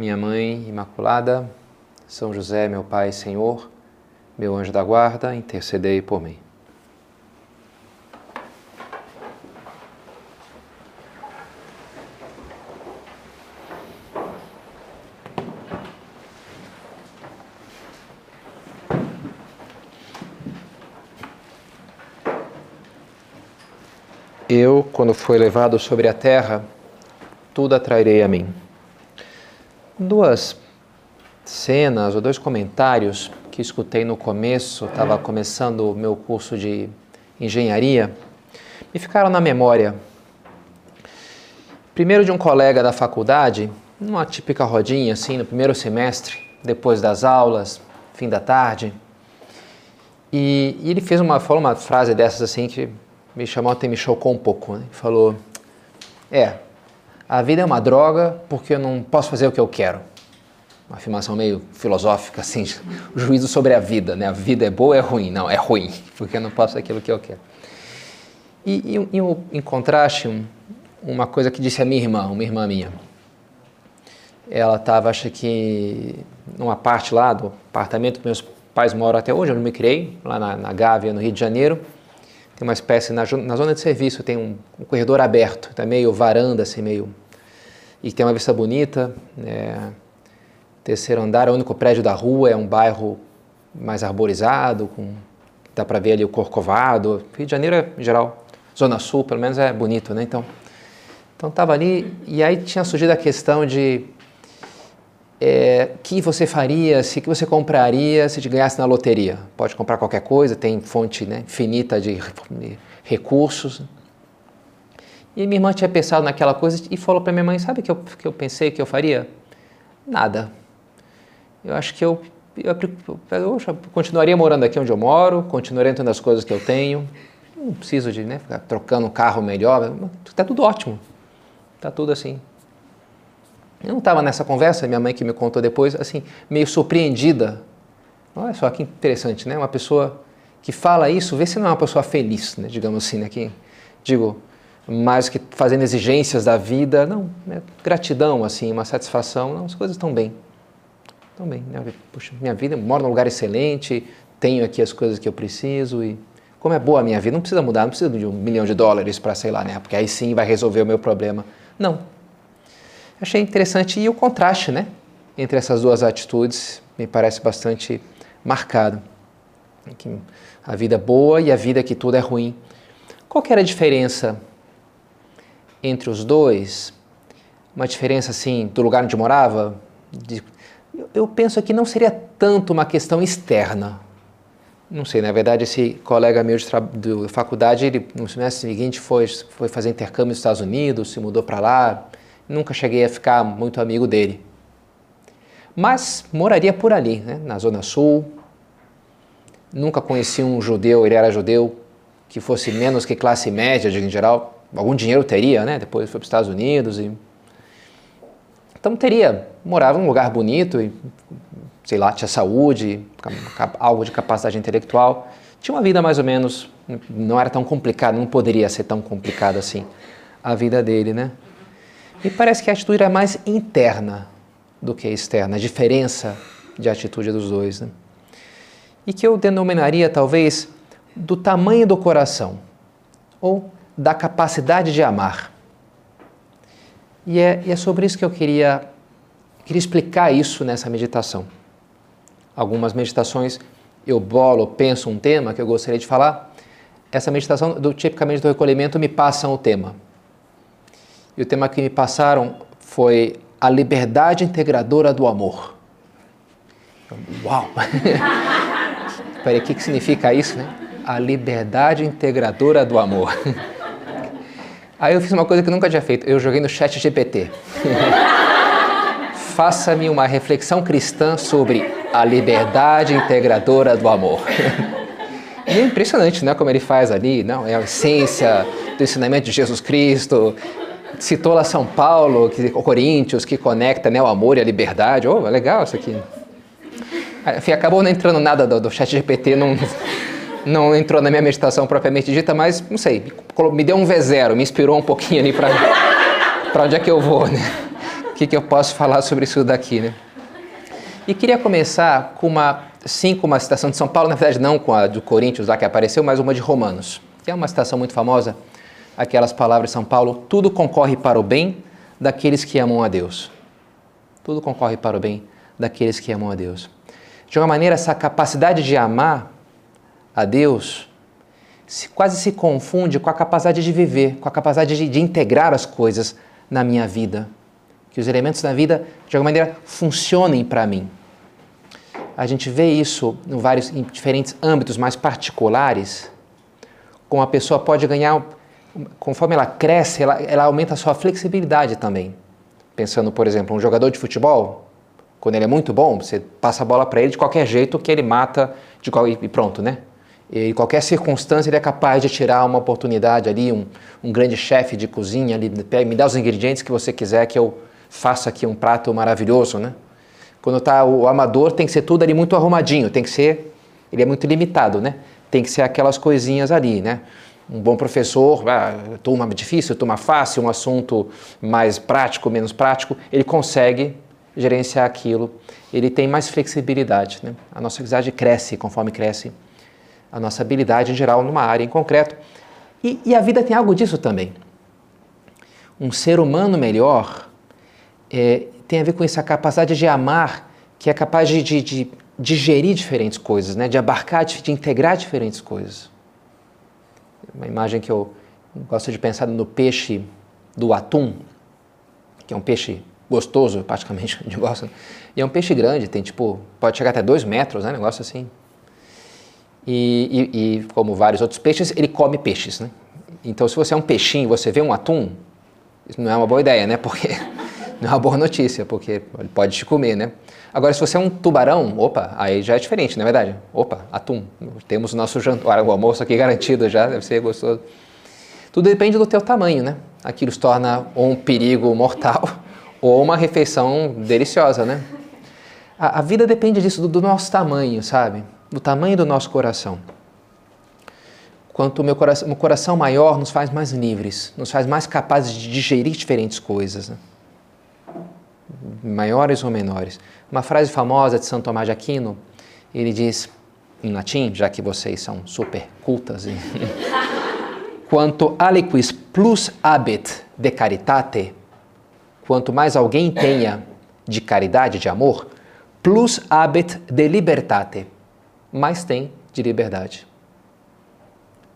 minha Mãe Imaculada, São José, meu Pai Senhor, meu anjo da guarda, intercedei por mim. Eu, quando fui levado sobre a terra, tudo atrairei a mim duas cenas ou dois comentários que escutei no começo, estava começando o meu curso de engenharia, me ficaram na memória. Primeiro de um colega da faculdade, numa típica rodinha assim, no primeiro semestre, depois das aulas, fim da tarde. E, e ele fez uma, falou uma frase dessas assim que me chamou até me chocou um pouco. Né? Falou: É, a vida é uma droga porque eu não posso fazer o que eu quero. Uma afirmação meio filosófica, assim, juízo sobre a vida, né? A vida é boa ou é ruim? Não, é ruim, porque eu não posso aquilo que eu quero. E, e, e em contraste, um, uma coisa que disse a minha irmã, uma irmã minha. Ela estava, acho que, numa parte lá do apartamento que meus pais moram até hoje, eu me criei, lá na, na Gávea, no Rio de Janeiro. Tem uma espécie, na, na zona de serviço, tem um, um corredor aberto, tá meio varanda, assim, meio e tem uma vista bonita. É, terceiro andar, é o único prédio da rua, é um bairro mais arborizado, com, dá para ver ali o Corcovado. Rio de Janeiro, é, em geral, Zona Sul, pelo menos é bonito, né? Então, então estava ali e aí tinha surgido a questão de é, que você faria, se que você compraria se te ganhasse na loteria. Pode comprar qualquer coisa, tem fonte né, infinita de recursos. E minha irmã tinha pensado naquela coisa e falou para minha mãe: Sabe o que eu, que eu pensei que eu faria? Nada. Eu acho que eu, eu, eu, eu continuaria morando aqui onde eu moro, continuaria tendo as coisas que eu tenho. Não preciso de né, ficar trocando um carro melhor. Está tudo ótimo. Está tudo assim. Eu não estava nessa conversa, minha mãe que me contou depois, assim, meio surpreendida. Olha só que interessante, né? Uma pessoa que fala isso, vê se não é uma pessoa feliz, né? digamos assim, né? Que, digo, mais que fazendo exigências da vida, não, né? gratidão, assim, uma satisfação, não, as coisas estão bem, estão bem, né? Puxa, minha vida, moro num lugar excelente, tenho aqui as coisas que eu preciso e como é boa a minha vida, não precisa mudar, não precisa de um milhão de dólares para, sei lá, né? Porque aí sim vai resolver o meu problema. Não. Achei interessante e o contraste, né? Entre essas duas atitudes me parece bastante marcado. A vida boa e a vida que tudo é ruim. Qual que era a diferença entre os dois, uma diferença assim do lugar onde morava, de, eu penso que não seria tanto uma questão externa. Não sei, na verdade, esse colega meu de, de faculdade, ele, no semestre seguinte, foi, foi fazer intercâmbio nos Estados Unidos, se mudou para lá. Nunca cheguei a ficar muito amigo dele. Mas moraria por ali, né, na Zona Sul. Nunca conheci um judeu, ele era judeu, que fosse menos que classe média, em geral algum dinheiro teria, né? Depois foi para os Estados Unidos e então teria, morava num lugar bonito e sei lá, tinha saúde, algo de capacidade intelectual, tinha uma vida mais ou menos, não era tão complicada, não poderia ser tão complicada assim a vida dele, né? Me parece que a atitude era mais interna do que externa, a diferença de atitude dos dois, né? E que eu denominaria talvez do tamanho do coração ou da capacidade de amar. E é, e é sobre isso que eu queria, queria explicar isso nessa meditação. Algumas meditações eu bolo, penso um tema que eu gostaria de falar. Essa meditação, do, tipicamente do recolhimento, me passam o tema. E o tema que me passaram foi a liberdade integradora do amor. Uau! Peraí, o que, que significa isso, né? A liberdade integradora do amor. Aí eu fiz uma coisa que eu nunca tinha feito. Eu joguei no chat GPT. faça-me uma reflexão cristã sobre a liberdade integradora do amor. E é impressionante, né, como ele faz ali, não? É a essência do ensinamento de Jesus Cristo. Citou lá São Paulo, que, Coríntios, que conecta né, o amor e a liberdade. Oh, é legal isso aqui. Enfim, acabou não entrando nada do, do chat GPT, não, não entrou na minha meditação propriamente dita, mas não sei, me deu um V0, me inspirou um pouquinho ali para onde é que eu vou, né? O que, que eu posso falar sobre isso daqui, né? E queria começar com uma, sim, com uma citação de São Paulo, na verdade não com a do Coríntios lá que apareceu, mas uma de Romanos, é uma citação muito famosa, aquelas palavras de São Paulo, tudo concorre para o bem daqueles que amam a Deus. Tudo concorre para o bem daqueles que amam a Deus. De uma maneira, essa capacidade de amar a Deus se, quase se confunde com a capacidade de viver, com a capacidade de, de integrar as coisas na minha vida. Que os elementos da vida, de alguma maneira, funcionem para mim. A gente vê isso em, vários, em diferentes âmbitos mais particulares, como a pessoa pode ganhar, conforme ela cresce, ela, ela aumenta a sua flexibilidade também. Pensando, por exemplo, um jogador de futebol, quando ele é muito bom, você passa a bola para ele de qualquer jeito que ele mata de qual, e pronto, né? Em qualquer circunstância ele é capaz de tirar uma oportunidade ali, um, um grande chefe de cozinha ali, me dá os ingredientes que você quiser que eu faça aqui um prato maravilhoso, né? Quando está o amador tem que ser tudo ali muito arrumadinho, tem que ser, ele é muito limitado, né? Tem que ser aquelas coisinhas ali, né? Um bom professor, ah, turma difícil, turma fácil, um assunto mais prático, menos prático, ele consegue gerenciar aquilo, ele tem mais flexibilidade, né? A nossa flexibilidade cresce conforme cresce a nossa habilidade em geral numa área em concreto. E, e a vida tem algo disso também. Um ser humano melhor é, tem a ver com essa capacidade de amar, que é capaz de, de, de digerir diferentes coisas, né? de abarcar, de, de integrar diferentes coisas. Uma imagem que eu gosto de pensar no peixe do atum, que é um peixe gostoso, praticamente, de gosto. E é um peixe grande, tem tipo, pode chegar até dois metros, né? Negócio assim, e, e, e, como vários outros peixes, ele come peixes. Né? Então, se você é um peixinho e você vê um atum, isso não é uma boa ideia, né? Porque não é uma boa notícia, porque ele pode te comer, né? Agora, se você é um tubarão, opa, aí já é diferente, não é verdade? Opa, atum, temos o nosso jantar, o almoço aqui garantido já, deve ser gostoso. Tudo depende do teu tamanho, né? Aquilo se torna ou um perigo mortal ou uma refeição deliciosa, né? A, a vida depende disso, do, do nosso tamanho, sabe? Do tamanho do nosso coração. Quanto o meu coração, meu coração maior nos faz mais livres, nos faz mais capazes de digerir diferentes coisas, né? maiores ou menores. Uma frase famosa de Santo Tomás de Aquino, ele diz em latim, já que vocês são super cultas, quanto aliquis plus habet de caritate, quanto mais alguém tenha de caridade, de amor, plus habet de libertate, mais tem de liberdade.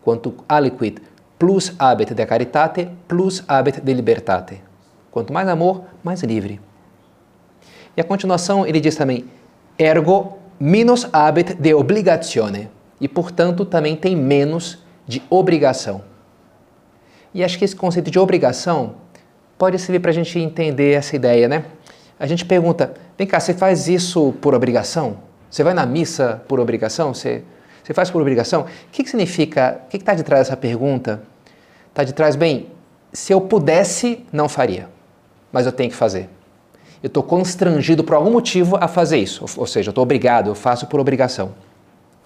Quanto aliquid plus habet de caritate plus habet de libertate. Quanto mais amor, mais livre. E a continuação ele diz também ergo minus habet de obligatione e portanto também tem menos de obrigação. E acho que esse conceito de obrigação pode servir para a gente entender essa ideia, né? A gente pergunta, vem cá, você faz isso por obrigação? Você vai na missa por obrigação? Você, você faz por obrigação? O que, que significa? O que está de trás dessa pergunta? Está de trás, bem, se eu pudesse, não faria, mas eu tenho que fazer. Eu estou constrangido por algum motivo a fazer isso, ou, ou seja, eu estou obrigado, eu faço por obrigação.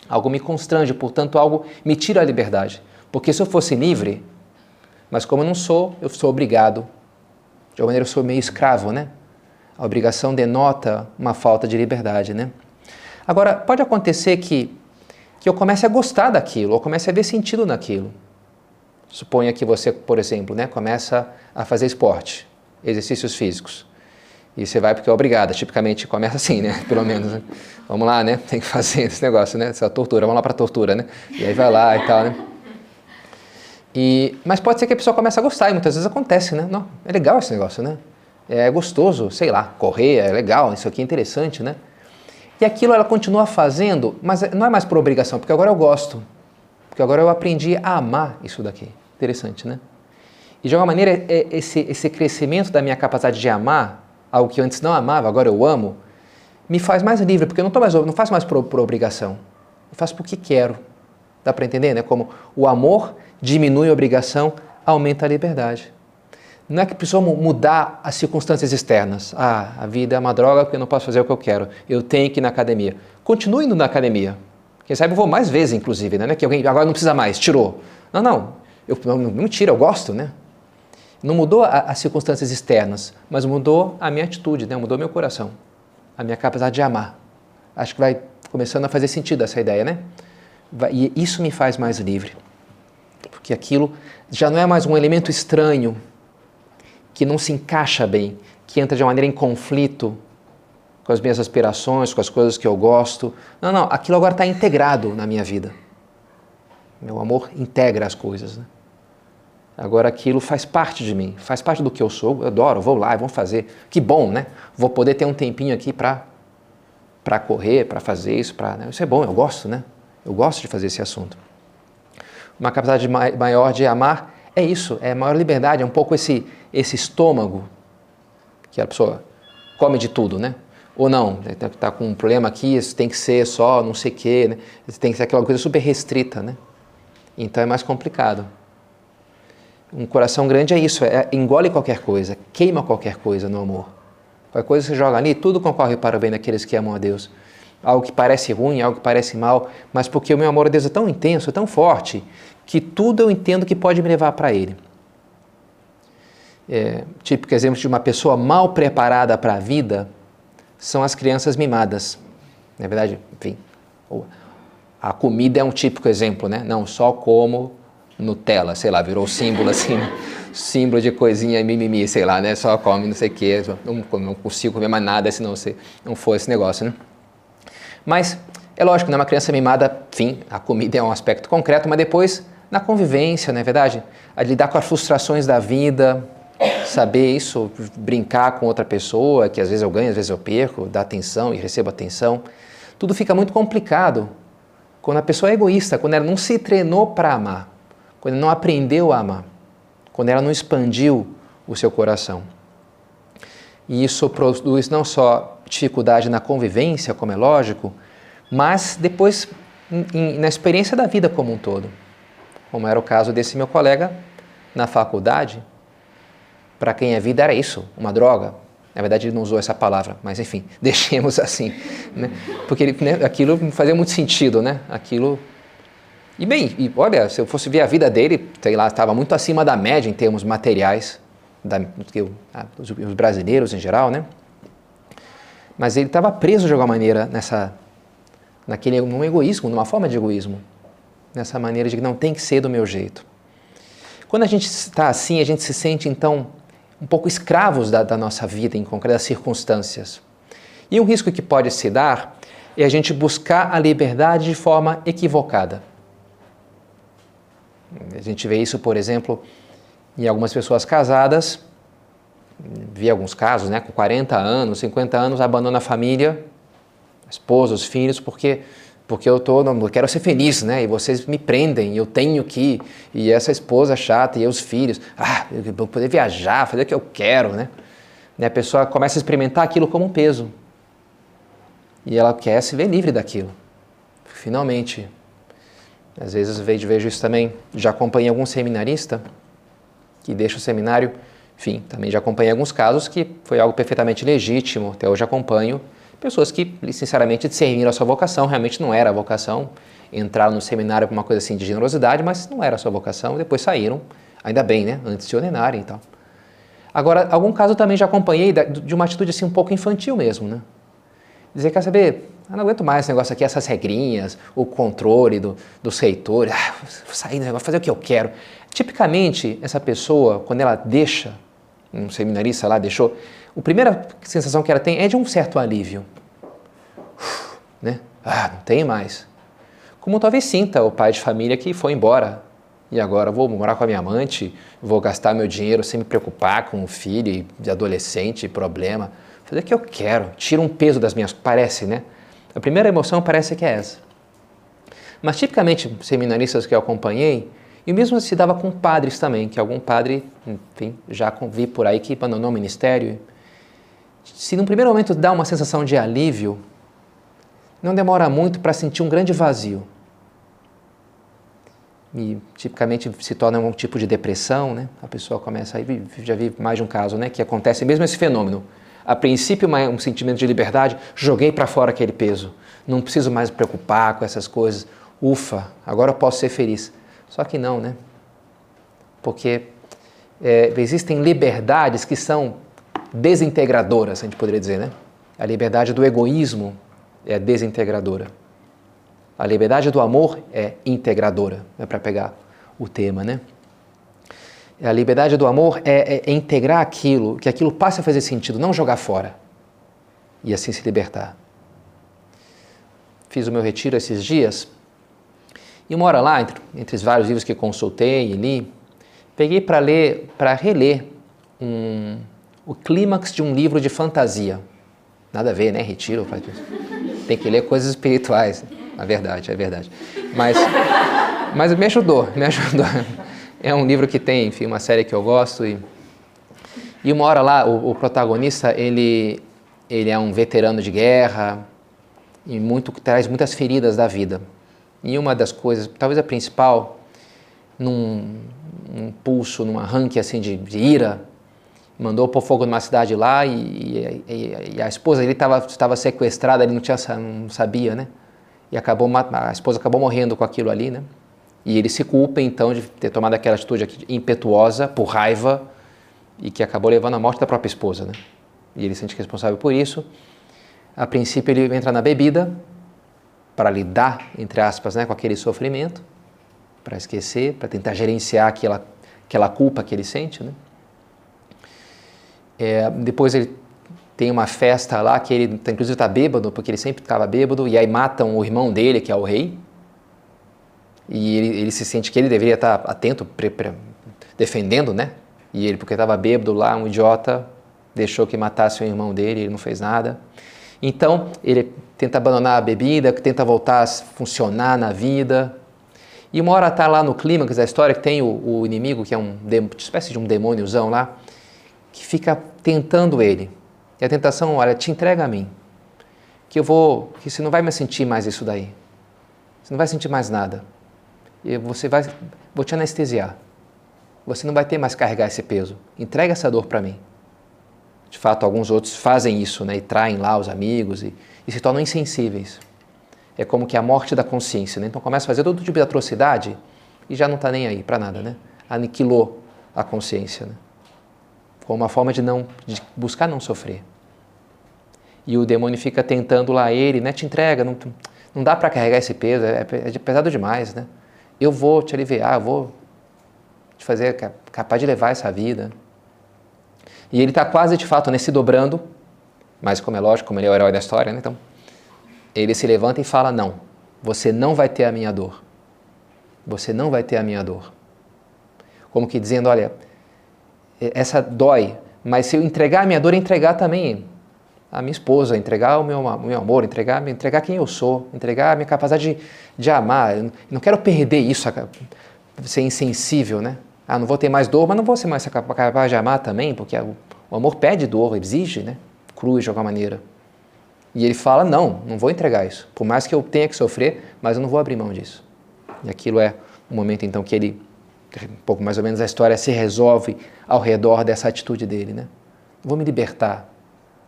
Algo me constrange, portanto, algo me tira a liberdade. Porque se eu fosse livre, mas como eu não sou, eu sou obrigado. De alguma maneira, eu sou meio escravo, né? A obrigação denota uma falta de liberdade, né? Agora, pode acontecer que, que eu comece a gostar daquilo, ou comece a ver sentido naquilo. Suponha que você, por exemplo, né, começa a fazer esporte, exercícios físicos. E você vai porque é obrigada, tipicamente começa assim, né? Pelo menos. Né? Vamos lá, né? Tem que fazer esse negócio, né? Essa tortura, vamos lá para tortura, né? E aí vai lá e tal, né? E, mas pode ser que a pessoa comece a gostar, e muitas vezes acontece, né? Não, é legal esse negócio, né? É gostoso, sei lá, correr, é legal, isso aqui é interessante, né? E aquilo ela continua fazendo, mas não é mais por obrigação, porque agora eu gosto. Porque agora eu aprendi a amar isso daqui. Interessante, né? E de alguma maneira, é, esse, esse crescimento da minha capacidade de amar algo que antes não amava, agora eu amo, me faz mais livre, porque eu não, tô mais, não faço mais por, por obrigação. Eu faço porque quero. Dá para entender, né? Como o amor diminui a obrigação, aumenta a liberdade. Não é que precisamos mudar as circunstâncias externas. Ah, a vida é uma droga porque eu não posso fazer o que eu quero. Eu tenho que ir na academia. Continue indo na academia. Quem sabe eu vou mais vezes, inclusive, né? É que alguém agora não precisa mais, tirou. Não, não. Eu, não, não tira, eu gosto, né? Não mudou a, as circunstâncias externas, mas mudou a minha atitude, né? mudou meu coração, a minha capacidade de amar. Acho que vai começando a fazer sentido essa ideia, né? Vai, e isso me faz mais livre. Porque aquilo já não é mais um elemento estranho que não se encaixa bem, que entra de uma maneira em conflito com as minhas aspirações, com as coisas que eu gosto. Não, não, aquilo agora está integrado na minha vida. Meu amor integra as coisas. Né? Agora aquilo faz parte de mim, faz parte do que eu sou. Eu adoro, vou lá, vou fazer. Que bom, né? Vou poder ter um tempinho aqui para para correr, para fazer isso, para né? isso é bom, eu gosto, né? Eu gosto de fazer esse assunto. Uma capacidade maior de amar é isso, é maior liberdade, é um pouco esse esse estômago que a pessoa come de tudo, né? Ou não, está tá com um problema aqui, isso tem que ser só não sei o quê, né? tem que ser aquela coisa super restrita, né? Então é mais complicado. Um coração grande é isso, é, engole qualquer coisa, queima qualquer coisa no amor. Qualquer coisa que você joga ali, tudo concorre para o bem daqueles que amam a Deus. Algo que parece ruim, algo que parece mal, mas porque o meu amor a Deus é tão intenso, é tão forte, que tudo eu entendo que pode me levar para Ele. É, típico exemplo de uma pessoa mal preparada para a vida são as crianças mimadas. Na verdade, enfim, a comida é um típico exemplo, né? Não, só como Nutella, sei lá, virou símbolo assim, símbolo de coisinha mimimi, sei lá, né? Só come não sei o quê, não, não consigo comer mais nada se não, se não for esse negócio, né? Mas é lógico, né? Uma criança mimada, enfim, a comida é um aspecto concreto, mas depois na convivência, não é verdade? A lidar com as frustrações da vida, saber isso, brincar com outra pessoa, que às vezes eu ganho, às vezes eu perco, dar atenção e recebo atenção. Tudo fica muito complicado quando a pessoa é egoísta, quando ela não se treinou para amar quando não aprendeu a amar, quando ela não expandiu o seu coração. E isso produz não só dificuldade na convivência, como é lógico, mas depois na experiência da vida como um todo. Como era o caso desse meu colega na faculdade, para quem a vida era isso, uma droga. Na verdade, ele não usou essa palavra, mas enfim, deixemos assim. Né? Porque ele, né, aquilo fazia muito sentido, né? Aquilo e bem, e olha, se eu fosse ver a vida dele, sei lá, estava muito acima da média em termos materiais, da, do que os, os brasileiros em geral, né? Mas ele estava preso de alguma maneira nessa, naquele, num egoísmo, numa forma de egoísmo, nessa maneira de que não tem que ser do meu jeito. Quando a gente está assim, a gente se sente então um pouco escravos da, da nossa vida, em concretas circunstâncias. E um risco que pode se dar é a gente buscar a liberdade de forma equivocada. A gente vê isso, por exemplo, em algumas pessoas casadas, vi alguns casos, né, com 40 anos, 50 anos, abandona a família, a esposa, os filhos, porque porque eu tô, não, eu quero ser feliz, né? E vocês me prendem, eu tenho que, e essa esposa chata e os filhos, ah, eu vou poder viajar, fazer o que eu quero, né? E a pessoa começa a experimentar aquilo como um peso. E ela quer se ver livre daquilo. Finalmente, às vezes vejo, vejo isso também. Já acompanhei algum seminarista que deixa o seminário. Enfim, também já acompanhei alguns casos que foi algo perfeitamente legítimo. Até hoje acompanho pessoas que, sinceramente, discerniram a sua vocação. Realmente não era a vocação. Entraram no seminário por uma coisa assim de generosidade, mas não era a sua vocação. Depois saíram, ainda bem, né? Antes de ordenarem e tal. Agora, algum caso também já acompanhei de uma atitude assim um pouco infantil mesmo, né? Dizer, quer saber, eu não aguento mais esse negócio aqui, essas regrinhas, o controle do, dos reitores, ah, vou sair negócio, fazer o que eu quero. Tipicamente, essa pessoa, quando ela deixa, um seminarista lá deixou, a primeira sensação que ela tem é de um certo alívio. Uf, né? Ah, não tem mais. Como talvez sinta o pai de família que foi embora e agora vou morar com a minha amante, vou gastar meu dinheiro sem me preocupar com o filho de adolescente, problema. Fazer o que eu quero, tira um peso das minhas. Parece, né? A primeira emoção parece que é essa. Mas tipicamente, seminaristas que eu acompanhei, e mesmo se dava com padres também, que algum padre, enfim, já vi por aí que abandonou o ministério. se num primeiro momento dá uma sensação de alívio, não demora muito para sentir um grande vazio. E tipicamente se torna um tipo de depressão, né? A pessoa começa a já vi mais de um caso, né, que acontece mesmo esse fenômeno. A princípio um sentimento de liberdade, joguei para fora aquele peso. Não preciso mais me preocupar com essas coisas. Ufa, agora eu posso ser feliz. Só que não, né? Porque é, existem liberdades que são desintegradoras, a gente poderia dizer, né? A liberdade do egoísmo é desintegradora. A liberdade do amor é integradora, é para pegar o tema, né? A liberdade do amor é, é, é, integrar aquilo, que aquilo passe a fazer sentido, não jogar fora e assim se libertar. Fiz o meu retiro esses dias e uma hora lá, entre, entre os vários livros que consultei e li, peguei para ler, para reler um, o clímax de um livro de fantasia. Nada a ver, né? Retiro, tem que ler coisas espirituais. Na verdade, é verdade. Mas, mas me ajudou, me ajudou. É um livro que tem, enfim, uma série que eu gosto e e uma hora lá o, o protagonista ele ele é um veterano de guerra e muito traz muitas feridas da vida. E uma das coisas, talvez a principal, num, num pulso, num arranque assim de, de ira, mandou pôr fogo numa cidade lá e, e, e a esposa dele estava sequestrada, ele não, tinha, não sabia, né? E acabou, a esposa acabou morrendo com aquilo ali, né? E ele se culpa então de ter tomado aquela atitude impetuosa, por raiva, e que acabou levando à morte da própria esposa, né? E ele se sente responsável por isso. A princípio ele entra na bebida para lidar, entre aspas, né, com aquele sofrimento, para esquecer, para tentar gerenciar aquela, aquela culpa que ele sente, né? É, depois ele tem uma festa lá que ele, inclusive, está bêbado, porque ele sempre estava bêbado, e aí matam o irmão dele, que é o rei. E ele, ele se sente que ele deveria estar tá atento, pre, pre, defendendo, né? E ele, porque estava bêbado lá, um idiota, deixou que matasse o irmão dele, ele não fez nada. Então, ele tenta abandonar a bebida, tenta voltar a funcionar na vida. E uma hora está lá no clímax da história que tem o, o inimigo, que é um, uma espécie de um demôniozão lá, que fica tentando ele. E a tentação, olha, te entrega a mim. Que eu vou, que você não vai mais sentir mais isso daí. Você não vai sentir mais nada. E você vai, vou te anestesiar. Você não vai ter mais carregar esse peso. Entrega essa dor para mim. De fato, alguns outros fazem isso, né? E traem lá os amigos e, e se tornam insensíveis. É como que a morte da consciência, né? Então começa a fazer todo tipo de atrocidade e já não está nem aí para nada, né? Aniquilou a consciência, né? uma forma de não de buscar não sofrer. E o demônio fica tentando lá ele, né? Te entrega, não, não dá para carregar esse peso, é, é, pesado demais, né? Eu vou te aliviar, eu vou te fazer capaz de levar essa vida. E ele está quase de fato nesse dobrando, mas como é lógico, como ele é o herói da história, né? então ele se levanta e fala: Não, você não vai ter a minha dor. Você não vai ter a minha dor. Como que dizendo: Olha, essa dói, mas se eu entregar a minha dor, entregar também a minha esposa, entregar o meu, o meu amor, entregar, entregar quem eu sou, entregar a minha capacidade de, de amar. Eu não quero perder isso, ser insensível, né? Ah, não vou ter mais dor, mas não vou ser mais capaz de amar também, porque o, amor pede dor, exige, né? Cruz de alguma maneira. E ele fala: não, não vou entregar isso. Por mais que eu tenha que sofrer, mas eu não vou abrir mão disso. E aquilo é o momento então que ele um pouco mais ou menos a história se resolve ao redor dessa atitude dele, né? Vou me libertar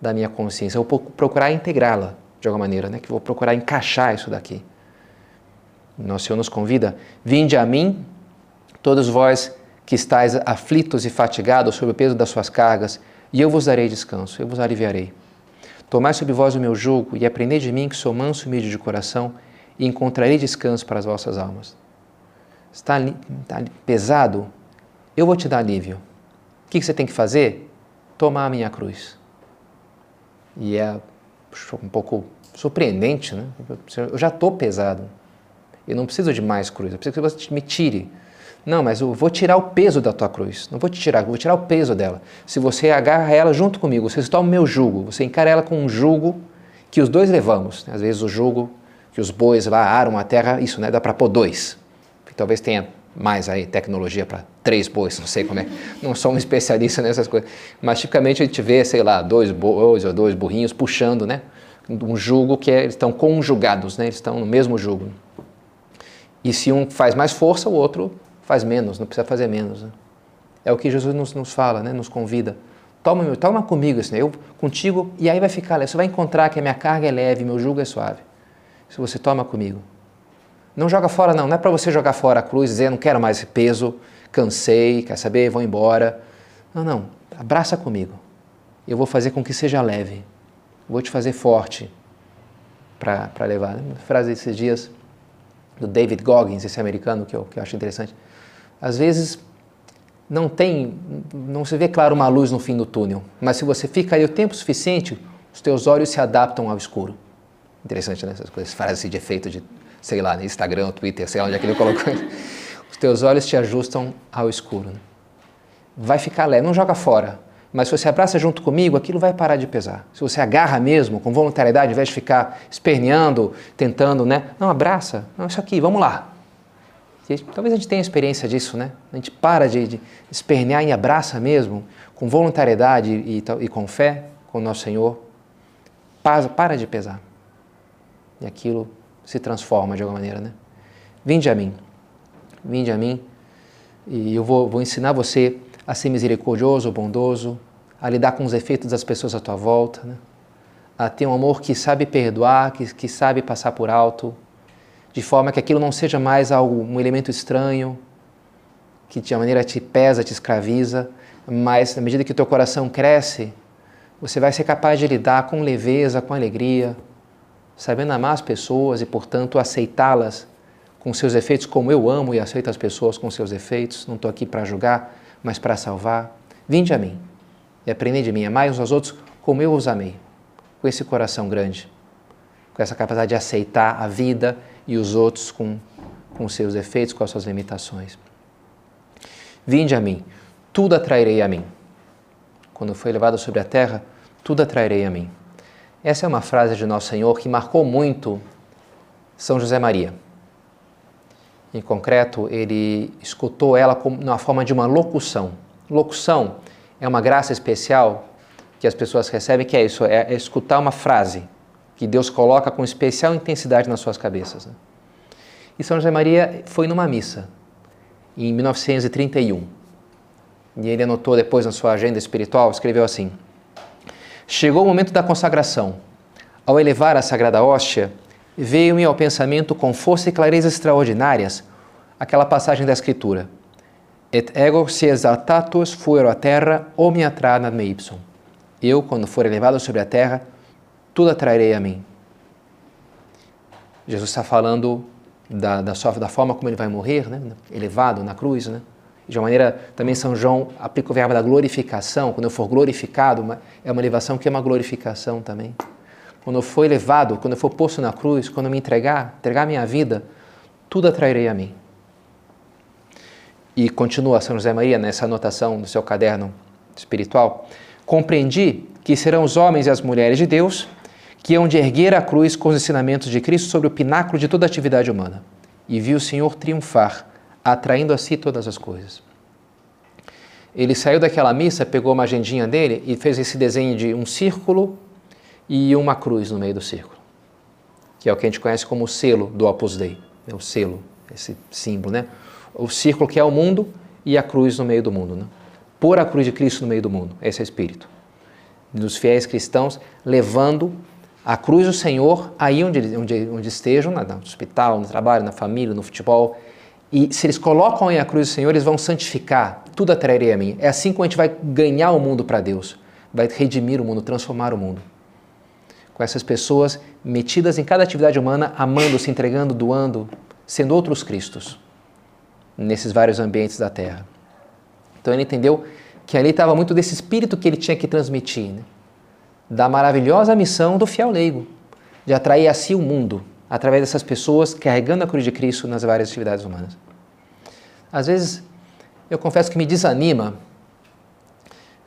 da minha consciência, vou procurar integrá-la de alguma maneira, né? Que vou procurar encaixar isso daqui. Nosso Senhor nos convida: Vinde a mim, todos vós que estáis aflitos e fatigados sob o peso das suas cargas, e eu vos darei descanso, eu vos aliviarei. Tomai sobre vós o meu jugo e aprendei de mim que sou manso e humilde de coração, e encontrarei descanso para as vossas almas está, está pesado, eu vou te dar alívio. O que você tem que fazer? Tomar a minha cruz. E é um pouco surpreendente, né? Eu já estou pesado. Eu não preciso de mais cruz, eu preciso que você me tire. Não, mas eu vou tirar o peso da tua cruz. Não vou te tirar, vou tirar o peso dela. Se você agarra ela junto comigo, você toma o meu jugo, você encara ela com um jugo que os dois levamos. Às vezes o jugo que os bois lá aram a terra, isso, né? Dá para pôr dois talvez tenha mais aí tecnologia para três bois, não sei como é, não sou um especialista nessas coisas, mas tipicamente a gente vê, sei lá, dois bois ou dois burrinhos puxando, né? Um jugo que é, eles estão conjugados, né? Eles estão no mesmo jugo. E se um faz mais força, o outro faz menos, não precisa fazer menos. Né? É o que Jesus nos, nos fala, né? nos convida. Toma, toma comigo né? eu contigo, e aí vai ficar leve. Você vai encontrar que a minha carga é leve, meu jugo é suave. Se você toma comigo. Não joga fora, não. Não é para você jogar fora a cruz dizer, não quero mais esse peso, cansei, quer saber, vou embora. Não, não. Abraça comigo. Eu vou fazer com que seja leve. Vou te fazer forte para levar. Uma frase desses dias do David Goggins, esse americano que eu, que eu acho interessante. Às vezes não tem, não se vê claro uma luz no fim do túnel, mas se você fica aí o tempo suficiente, os teus olhos se adaptam ao escuro. Interessante, né? Essas coisas, frases de efeito de, sei lá, no Instagram, Twitter, sei lá onde é que ele colocou. Os teus olhos te ajustam ao escuro. Né? Vai ficar leve, não joga fora. Mas se você abraça junto comigo, aquilo vai parar de pesar. Se você agarra mesmo, com voluntariedade, ao invés de ficar esperneando, tentando, né? Não, abraça. Não, isso aqui, vamos lá. E, talvez a gente tenha experiência disso, né? A gente para de, de espernear e abraça mesmo, com voluntariedade e, e, com fé, com o nosso Senhor. Para, para de pesar. E aquilo se transforma de alguma maneira, né? Vinde a mim. Vinde a mim. E eu vou, vou ensinar você a ser misericordioso, bondoso, a lidar com os efeitos das pessoas à tua volta, né? a ter um amor que sabe perdoar, que, que sabe passar por alto, de forma que aquilo não seja mais algo, um elemento estranho, que de maneira te pesa, te escraviza, mas na medida que o teu coração cresce, você vai ser capaz de lidar com leveza, com alegria, sabendo amar as pessoas e, portanto, aceitá-las com seus efeitos, como eu amo e aceito as pessoas com seus efeitos. Não estou aqui para julgar, mas para salvar. Vinde a mim e aprendei de mim, amai uns aos outros como eu os amei, com esse coração grande, com essa capacidade de aceitar a vida e os outros com, com seus defeitos, com as suas limitações. Vinde a mim, tudo atrairei a mim. Quando foi levado sobre a terra, tudo atrairei a mim. Essa é uma frase de Nosso Senhor que marcou muito São José Maria. Em concreto, ele escutou ela como na forma de uma locução. Locução é uma graça especial que as pessoas recebem, que é isso, é, é escutar uma frase que Deus coloca com especial intensidade nas suas cabeças. Né? E São José Maria foi numa missa em 1931. E ele anotou depois na sua agenda espiritual, escreveu assim: Chegou o momento da consagração. Ao elevar a sagrada hóstia, veio-me ao pensamento com força e clareza extraordinárias aquela passagem da Escritura. Et ego se exaltatus fuero a terra, omniatra nad me ipsum. Eu, quando for elevado sobre a terra, tudo atrairei a mim. Jesus está falando da, da, da forma como ele vai morrer, né? elevado na cruz. Né? De uma maneira, também São João aplica o verbo da glorificação. Quando eu for glorificado, é uma elevação que é uma glorificação também quando eu for elevado, quando eu for posto na cruz, quando eu me entregar, entregar minha vida, tudo atrairei a mim. E continua São José Maria nessa anotação do seu caderno espiritual. Compreendi que serão os homens e as mulheres de Deus que hão de erguer a cruz com os ensinamentos de Cristo sobre o pináculo de toda atividade humana. E vi o Senhor triunfar, atraindo a si todas as coisas. Ele saiu daquela missa, pegou uma agendinha dele e fez esse desenho de um círculo e uma cruz no meio do círculo, que é o que a gente conhece como o selo do Opus Dei, é o selo, esse símbolo, né? O círculo que é o mundo e a cruz no meio do mundo, né? Pôr a cruz de Cristo no meio do mundo, esse é o espírito dos fiéis cristãos levando a cruz do Senhor aí onde, onde, onde estejam, no hospital, no trabalho, na família, no futebol. E se eles colocam aí a cruz do Senhor, eles vão santificar, tudo atrairia a mim. É assim que a gente vai ganhar o mundo para Deus, vai redimir o mundo, transformar o mundo com essas pessoas metidas em cada atividade humana, amando, se entregando, doando, sendo outros Cristos nesses vários ambientes da Terra. Então ele entendeu que ali estava muito desse espírito que ele tinha que transmitir, né? Da maravilhosa missão do fiel leigo, de atrair a si o mundo, através dessas pessoas carregando a cruz de Cristo nas várias atividades humanas. Às vezes, eu confesso que me desanima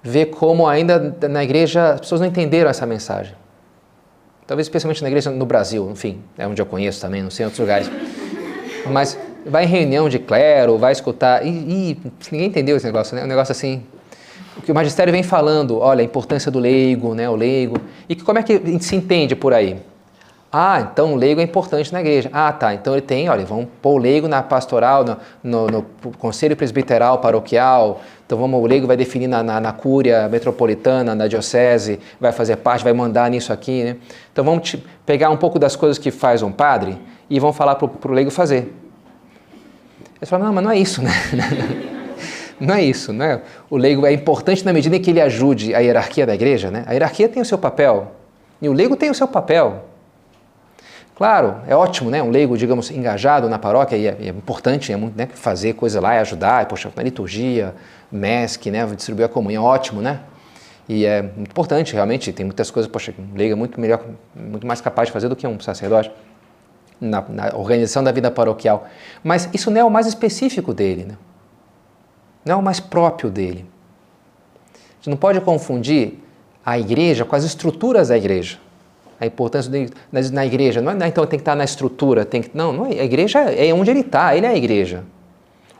ver como ainda na igreja as pessoas não entenderam essa mensagem. Talvez especialmente na igreja no Brasil, enfim, é onde eu conheço também, não sei em outros lugares. Mas vai em reunião de clero, vai escutar. E, e ninguém entendeu esse negócio, né? Um negócio assim. O que o magistério vem falando, olha, a importância do leigo, né? O leigo. E que, como é que se entende por aí? Ah, então o leigo é importante na igreja. Ah, tá. Então ele tem, olha, vamos pôr o leigo na pastoral, no, no, no conselho presbiteral paroquial. Então vamos, o leigo vai definir na, na, na, cúria metropolitana, na diocese, vai fazer parte, vai mandar nisso aqui, né? Então vamos pegar um pouco das coisas que faz um padre e vamos falar para o leigo fazer. Eles falam, não, mas não é isso, né? não é isso, né? O leigo é importante na medida em que ele ajude a hierarquia da igreja, né? A hierarquia tem o seu papel e o leigo tem o seu papel. Claro, é ótimo, né? Um leigo, digamos, engajado na paróquia, e é, é importante é muito, né? fazer coisa lá e ajudar, poxa, na liturgia, MESC, né? Distribuir a comunhão, ótimo, né? E é muito importante, realmente, tem muitas coisas, poxa, um leigo é muito melhor, muito mais capaz de fazer do que um sacerdote na, na organização da vida paroquial. Mas isso não é o mais específico dele, né? Não é o mais próprio dele. A gente não pode confundir a igreja com as estruturas da igreja a importância de, na, igreja. Não é, então tem que estar na estrutura, tem que, não, não é, a igreja é onde ele está, ele é a igreja.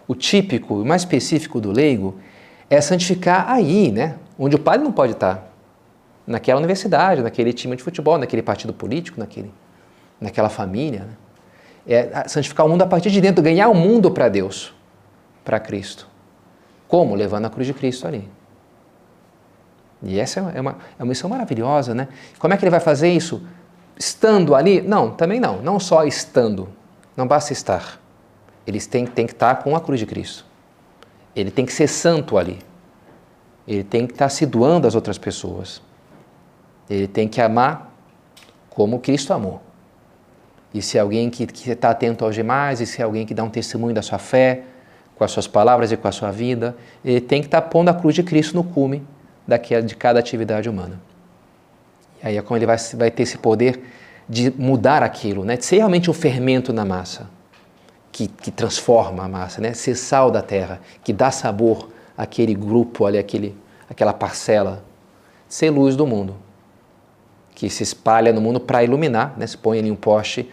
O típico, o mais específico do leigo é santificar aí, né? Onde o padre não pode estar. Naquela universidade, naquele time de futebol, naquele partido político, naquele, naquela família. Né? É santificar o mundo a partir de dentro, ganhar o mundo para Deus, para Cristo. Como? Levando a cruz de Cristo ali. E essa é uma, é uma missão maravilhosa, né? Como é que ele vai fazer isso? Estando ali? Não, também não. Não só estando. Não basta estar. Eles têm, têm que estar com a cruz de Cristo. Ele tem que ser santo ali. Ele tem que estar se doando às outras pessoas. Ele tem que amar como Cristo amou. E se é alguém que está atento aos demais, e se é alguém que dá um testemunho da sua fé, com as suas palavras e com a sua vida, ele tem que estar pondo a cruz de Cristo no cume daquela, de cada atividade humana. E aí é como ele vai, vai ter esse poder de mudar aquilo, né? de ser realmente um fermento na massa, que, que transforma a massa, né? ser sal da terra, que dá sabor àquele grupo, ali, àquele, àquela parcela, ser luz do mundo, que se espalha no mundo para iluminar, né? se põe ali um poste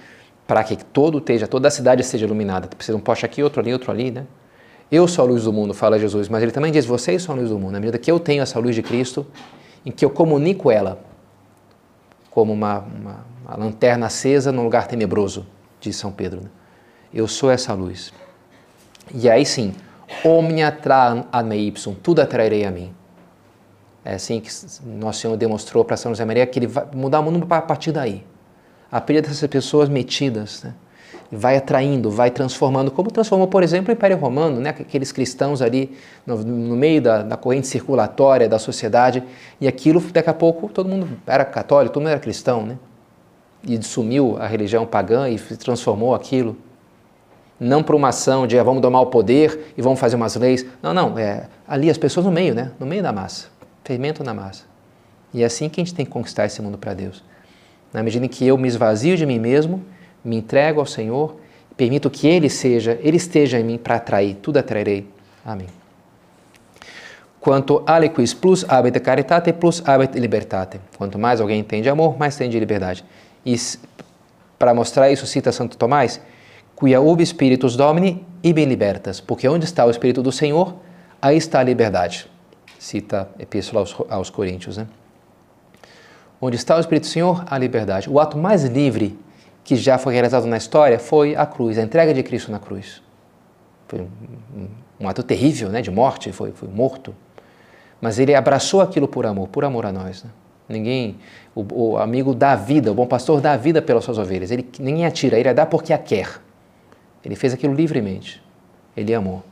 para que todo esteja, toda a cidade seja iluminada. Precisa um poste aqui, outro ali, outro ali, né? Eu sou a luz do mundo, fala Jesus, mas ele também diz: vocês são a luz do mundo. Na medida que eu tenho essa luz de Cristo, em que eu comunico ela como uma, uma, uma lanterna acesa num lugar tenebroso, diz São Pedro. Né? Eu sou essa luz. E aí sim, omnia tra ad me ipsum, tudo atrairei a mim. É assim que Nosso Senhor demonstrou para São José Maria que ele vai mudar o mundo a partir daí. A partir dessas pessoas metidas, né? Vai atraindo, vai transformando, como transformou, por exemplo, o Império Romano, né? aqueles cristãos ali no, no meio da, da, corrente circulatória da sociedade, e aquilo, daqui a pouco, todo mundo era católico, todo mundo era cristão, né? e sumiu a religião pagã e transformou aquilo. Não por uma ação de ah, vamos domar o poder e vamos fazer umas leis. Não, não, é ali as pessoas no meio, né? no meio da massa, fermento na massa. E é assim que a gente tem que conquistar esse mundo para Deus. Na medida em que eu me esvazio de mim mesmo me entrego ao Senhor, permito que Ele seja, Ele esteja em mim para atrair, tudo atrairei. Amém. Quanto aliquis plus habet caritate plus habet libertate. Quanto mais alguém entende amor, mais entende liberdade. E para mostrar isso, cita Santo Tomás, quia ubi spiritus domini ibi libertas, porque onde está o Espírito do Senhor, aí está a liberdade. Cita a Epístola aos, aos Coríntios, né? Onde está o Espírito do Senhor, a liberdade. O ato mais livre que já foi realizado na história foi a cruz, a entrega de Cristo na cruz. Foi um, um, ato terrível, né, de morte, foi, foi morto. Mas ele abraçou aquilo por amor, por amor a nós. Né? Ninguém, o, o, amigo dá vida, o bom pastor dá vida pelas suas ovelhas. Ele ninguém atira, ele a dá porque a quer. Ele fez aquilo livremente. Ele amou.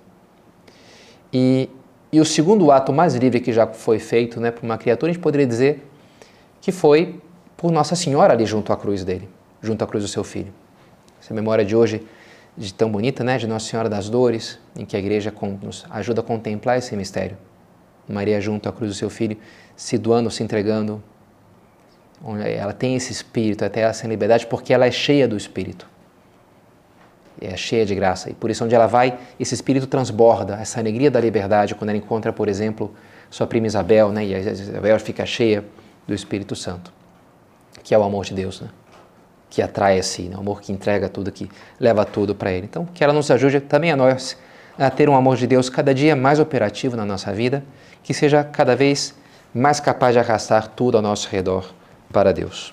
E, e o segundo ato mais livre que já foi feito, né, por uma criatura, a gente poderia dizer que foi por Nossa Senhora ali junto à cruz dele junto à cruz do seu filho. Essa memória de hoje, de tão bonita, né, de Nossa Senhora das Dores, em que a igreja nos ajuda a contemplar esse mistério. Maria junto à cruz do seu filho, se doando, se entregando. Ela tem esse espírito, até essa liberdade, porque ela é cheia do espírito. É cheia de graça. E por isso, onde ela vai, esse espírito transborda, essa alegria da liberdade, quando ela encontra, por exemplo, sua prima Isabel, né, e a Isabel fica cheia do Espírito Santo, que é o amor de Deus. Né? Que atrai a si, né? amor que entrega tudo, que leva tudo para Ele. Então, que ela nos ajude também a nós a ter um amor de Deus cada dia mais operativo na nossa vida, que seja cada vez mais capaz de arrastar tudo ao nosso redor para Deus.